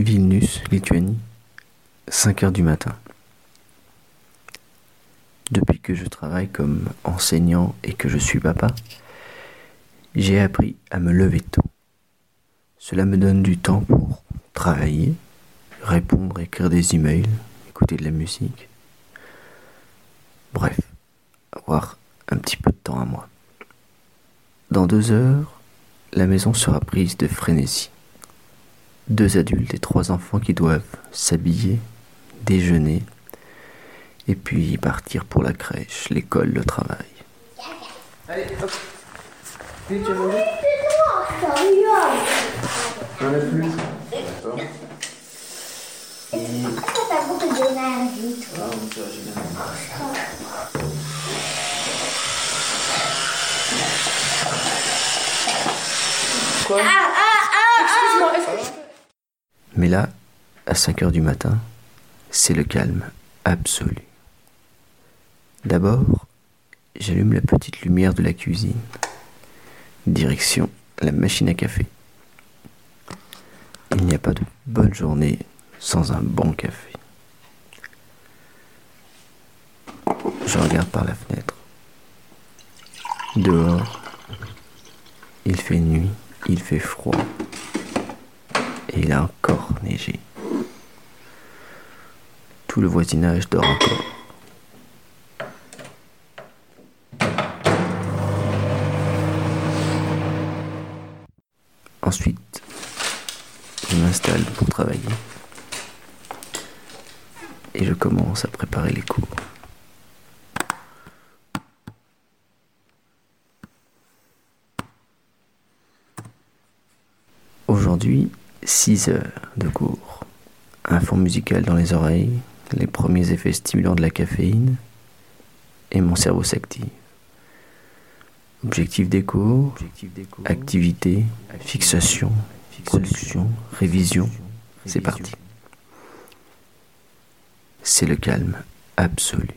Vilnius, Lituanie, 5 heures du matin. Depuis que je travaille comme enseignant et que je suis papa, j'ai appris à me lever tôt. Cela me donne du temps pour travailler, répondre, écrire des emails, écouter de la musique. Bref, avoir un petit peu de temps à moi. Dans deux heures, la maison sera prise de frénésie. Deux adultes et trois enfants qui doivent s'habiller, déjeuner, et puis partir pour la crèche, l'école, le travail. Allez, hop. Vite, tu as mangé? J'en ai plus. D'accord. Pourquoi t'as beaucoup d'énergie, toi Ah, ça, j'ai bien mangé. Quoi Excuse-moi, est-ce que je peux... Mais là, à 5 heures du matin, c'est le calme absolu. D'abord, j'allume la petite lumière de la cuisine. Direction la machine à café. Il n'y a pas de bonne journée sans un bon café. Je regarde par la fenêtre. Dehors, il fait nuit, il fait froid. Et il a encore neigé. Tout le voisinage dort encore. Ensuite, je m'installe pour travailler. Et je commence à préparer les cours. Aujourd'hui, 6 heures de cours. Un fond musical dans les oreilles, les premiers effets stimulants de la caféine, et mon cerveau s'active. Objectif des cours, activité, fixation, production, révision, c'est parti. C'est le calme absolu.